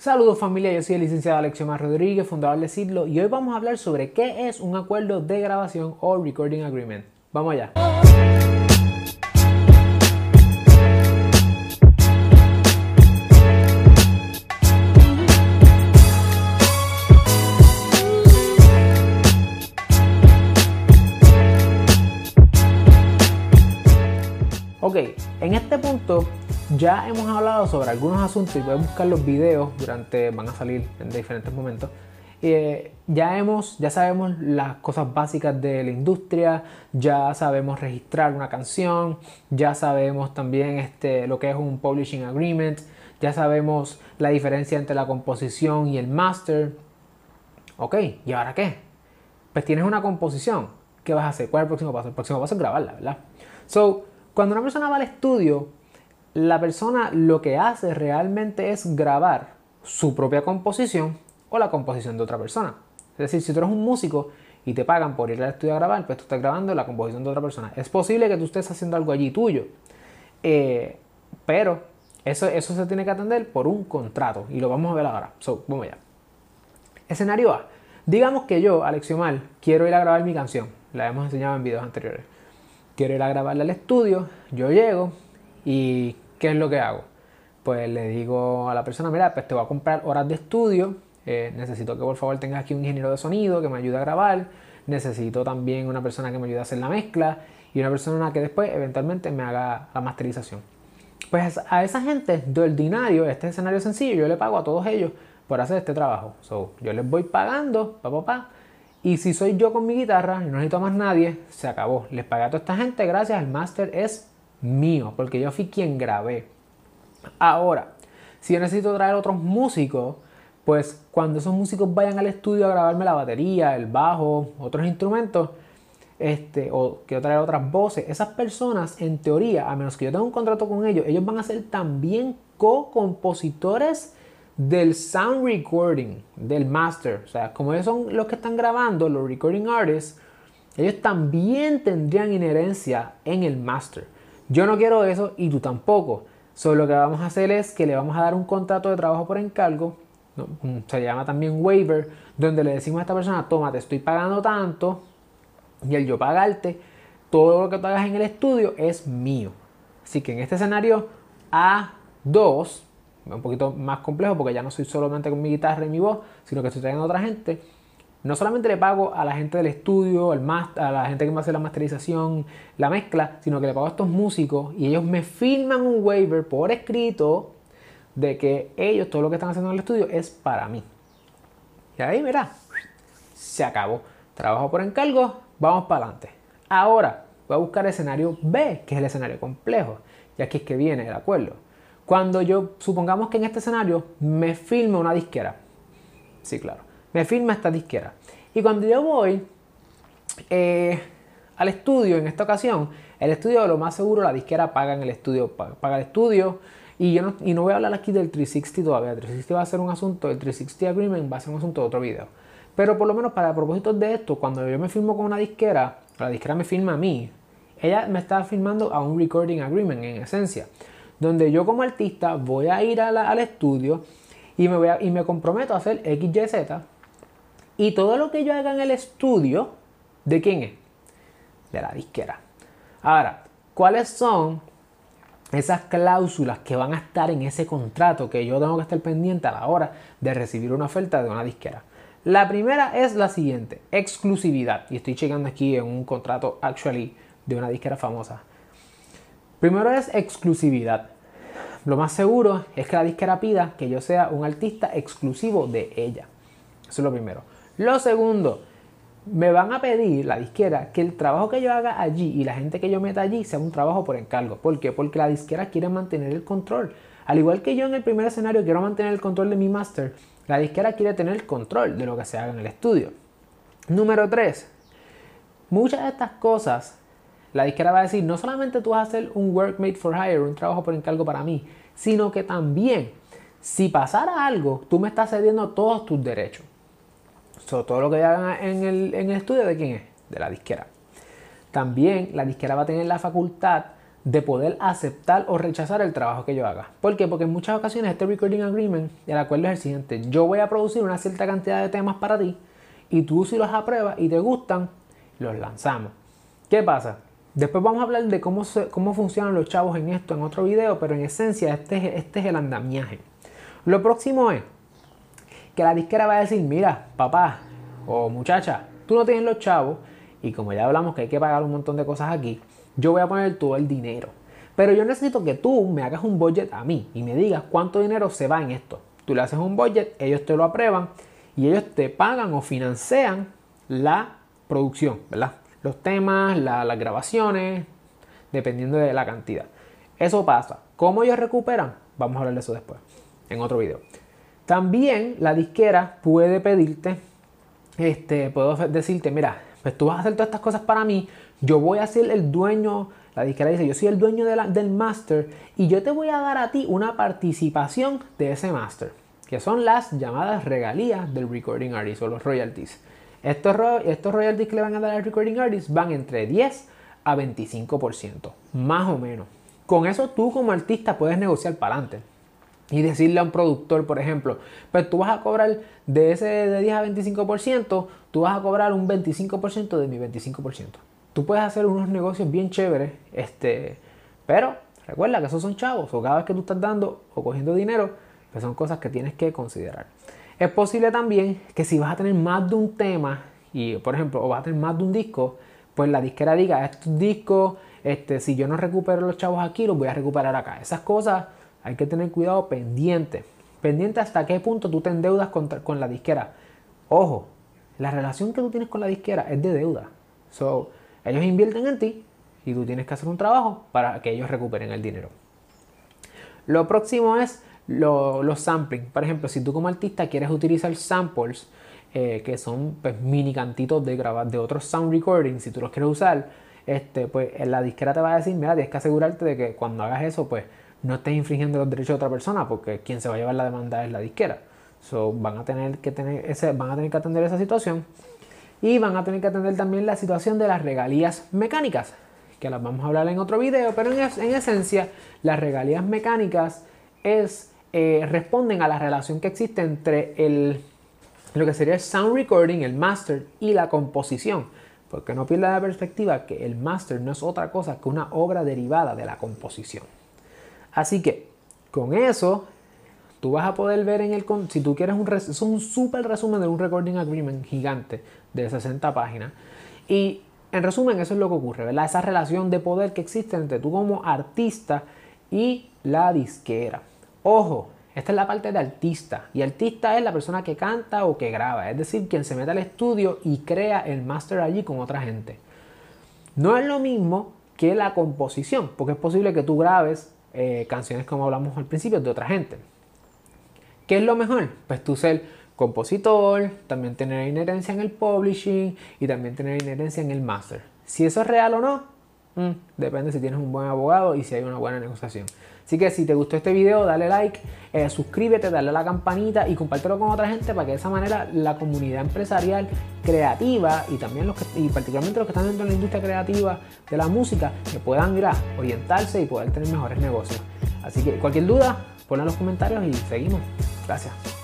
Saludos familia, yo soy el licenciado Alexiomar Rodríguez, fundador de Sidlo, y hoy vamos a hablar sobre qué es un acuerdo de grabación o recording agreement. Vamos allá. Ok, en este punto ya hemos hablado sobre algunos asuntos y a buscar los videos durante, van a salir en diferentes momentos. Eh, ya, hemos, ya sabemos las cosas básicas de la industria, ya sabemos registrar una canción, ya sabemos también este, lo que es un publishing agreement, ya sabemos la diferencia entre la composición y el master. Ok, ¿y ahora qué? Pues tienes una composición. ¿Qué vas a hacer? ¿Cuál es el próximo paso? El próximo paso es grabarla, ¿verdad? So, cuando una persona va al estudio, la persona lo que hace realmente es grabar su propia composición o la composición de otra persona. Es decir, si tú eres un músico y te pagan por ir al estudio a grabar, pues tú estás grabando la composición de otra persona. Es posible que tú estés haciendo algo allí tuyo, eh, pero eso, eso se tiene que atender por un contrato y lo vamos a ver ahora. So, vamos allá. Escenario A. Digamos que yo, Alexiomar, quiero ir a grabar mi canción. La hemos enseñado en videos anteriores quiero ir a grabarla al estudio, yo llego y ¿qué es lo que hago? Pues le digo a la persona, mira, pues te voy a comprar horas de estudio, eh, necesito que por favor tengas aquí un ingeniero de sonido que me ayude a grabar, necesito también una persona que me ayude a hacer la mezcla y una persona que después eventualmente me haga la masterización. Pues a esa gente de ordinario, este escenario sencillo, yo le pago a todos ellos por hacer este trabajo. So, yo les voy pagando, pa, pa, pa, y si soy yo con mi guitarra no necesito más nadie, se acabó. Les pagué a toda esta gente, gracias, el máster es mío, porque yo fui quien grabé. Ahora, si yo necesito traer otros músicos, pues cuando esos músicos vayan al estudio a grabarme la batería, el bajo, otros instrumentos, este, o quiero traer otras voces, esas personas, en teoría, a menos que yo tenga un contrato con ellos, ellos van a ser también co-compositores del sound recording, del master. O sea, como ellos son los que están grabando, los recording artists, ellos también tendrían inherencia en el master. Yo no quiero eso y tú tampoco. Solo lo que vamos a hacer es que le vamos a dar un contrato de trabajo por encargo, se llama también waiver, donde le decimos a esta persona, toma, te estoy pagando tanto, y el yo pagarte, todo lo que tú hagas en el estudio es mío. Así que en este escenario A2, un poquito más complejo porque ya no soy solamente con mi guitarra y mi voz, sino que estoy trayendo a otra gente. No solamente le pago a la gente del estudio, a la gente que me hace la masterización, la mezcla, sino que le pago a estos músicos y ellos me firman un waiver por escrito de que ellos, todo lo que están haciendo en el estudio es para mí. Y ahí, mira, se acabó. Trabajo por encargo, vamos para adelante. Ahora voy a buscar escenario B, que es el escenario complejo. Y aquí es que viene el acuerdo. Cuando yo, supongamos que en este escenario me filma una disquera. Sí, claro. Me filma esta disquera. Y cuando yo voy eh, al estudio en esta ocasión, el estudio lo más seguro la disquera paga en el estudio, paga, el estudio. Y yo no, y no voy a hablar aquí del 360 todavía. El 360 va a ser un asunto, el 360 Agreement va a ser un asunto de otro video. Pero por lo menos para propósitos de esto, cuando yo me filmo con una disquera, la disquera me filma a mí, ella me está filmando a un recording agreement en esencia donde yo como artista voy a ir al estudio y me, voy y me comprometo a hacer X, Y, todo lo que yo haga en el estudio, ¿de quién es? De la disquera. Ahora, ¿cuáles son esas cláusulas que van a estar en ese contrato que yo tengo que estar pendiente a la hora de recibir una oferta de una disquera? La primera es la siguiente, exclusividad. Y estoy checando aquí en un contrato actually de una disquera famosa. Primero es exclusividad. Lo más seguro es que la disquera pida que yo sea un artista exclusivo de ella. Eso es lo primero. Lo segundo, me van a pedir la disquera que el trabajo que yo haga allí y la gente que yo meta allí sea un trabajo por encargo. ¿Por qué? Porque la disquera quiere mantener el control. Al igual que yo en el primer escenario quiero mantener el control de mi master, la disquera quiere tener el control de lo que se haga en el estudio. Número 3. Muchas de estas cosas la disquera va a decir, no solamente tú vas a hacer un work made for hire, un trabajo por encargo para mí, sino que también, si pasara algo, tú me estás cediendo todos tus derechos. Todo lo que hagan en el, en el estudio, ¿de quién es? De la disquera. También la disquera va a tener la facultad de poder aceptar o rechazar el trabajo que yo haga. ¿Por qué? Porque en muchas ocasiones este recording agreement, el acuerdo es el siguiente, yo voy a producir una cierta cantidad de temas para ti y tú si los apruebas y te gustan, los lanzamos. ¿Qué pasa? Después vamos a hablar de cómo, cómo funcionan los chavos en esto en otro video, pero en esencia este, este es el andamiaje. Lo próximo es que la disquera va a decir, mira, papá o muchacha, tú no tienes los chavos y como ya hablamos que hay que pagar un montón de cosas aquí, yo voy a poner todo el dinero. Pero yo necesito que tú me hagas un budget a mí y me digas cuánto dinero se va en esto. Tú le haces un budget, ellos te lo aprueban y ellos te pagan o financian la producción, ¿verdad? Los temas, las grabaciones, dependiendo de la cantidad. Eso pasa. ¿Cómo ellos recuperan? Vamos a hablar de eso después, en otro video. También la disquera puede pedirte, este, puedo decirte, mira, pues tú vas a hacer todas estas cosas para mí, yo voy a ser el dueño, la disquera dice, yo soy el dueño del master y yo te voy a dar a ti una participación de ese master, que son las llamadas regalías del recording artist o los royalties. Estos, estos royalties que le van a dar al recording artist van entre 10 a 25%, más o menos. Con eso tú como artista puedes negociar para adelante y decirle a un productor, por ejemplo, pues tú vas a cobrar de ese de 10 a 25%, tú vas a cobrar un 25% de mi 25%. Tú puedes hacer unos negocios bien chéveres, este, pero recuerda que esos son chavos, o cada vez que tú estás dando o cogiendo dinero, pues son cosas que tienes que considerar. Es posible también que si vas a tener más de un tema, y por ejemplo, o vas a tener más de un disco, pues la disquera diga, estos discos, este, si yo no recupero los chavos aquí, los voy a recuperar acá. Esas cosas hay que tener cuidado pendiente. Pendiente hasta qué punto tú te endeudas con, con la disquera. Ojo, la relación que tú tienes con la disquera es de deuda. So, ellos invierten en ti y tú tienes que hacer un trabajo para que ellos recuperen el dinero. Lo próximo es los sampling. Por ejemplo, si tú como artista quieres utilizar samples, eh, que son pues, mini cantitos de grabar de otros sound recordings, si tú los quieres usar, este, pues la disquera te va a decir, mira, tienes que asegurarte de que cuando hagas eso, pues no estés infringiendo los derechos de otra persona, porque quien se va a llevar la demanda es la disquera. So, van a tener que tener van a tener que atender esa situación y van a tener que atender también la situación de las regalías mecánicas, que las vamos a hablar en otro video, pero en, esencia las regalías mecánicas eh, responden a la relación que existe entre el, lo que sería el sound recording, el master y la composición. Porque no pierda la perspectiva que el master no es otra cosa que una obra derivada de la composición. Así que con eso tú vas a poder ver en el si tú quieres un es un súper resumen de un recording agreement gigante de 60 páginas y en resumen eso es lo que ocurre, ¿verdad? Esa relación de poder que existe entre tú como artista y la disquera. Ojo, esta es la parte de artista y artista es la persona que canta o que graba, es decir, quien se mete al estudio y crea el master allí con otra gente. No es lo mismo que la composición, porque es posible que tú grabes eh, canciones como hablamos al principio de otra gente. ¿Qué es lo mejor? Pues tú ser compositor, también tener inherencia en el publishing y también tener inherencia en el master. Si eso es real o no, mm, depende si tienes un buen abogado y si hay una buena negociación. Así que si te gustó este video, dale like, eh, suscríbete, dale a la campanita y compártelo con otra gente para que de esa manera la comunidad empresarial creativa y también los que, y particularmente los que están dentro de la industria creativa de la música que puedan ir a orientarse y poder tener mejores negocios. Así que cualquier duda, ponla en los comentarios y seguimos. Gracias.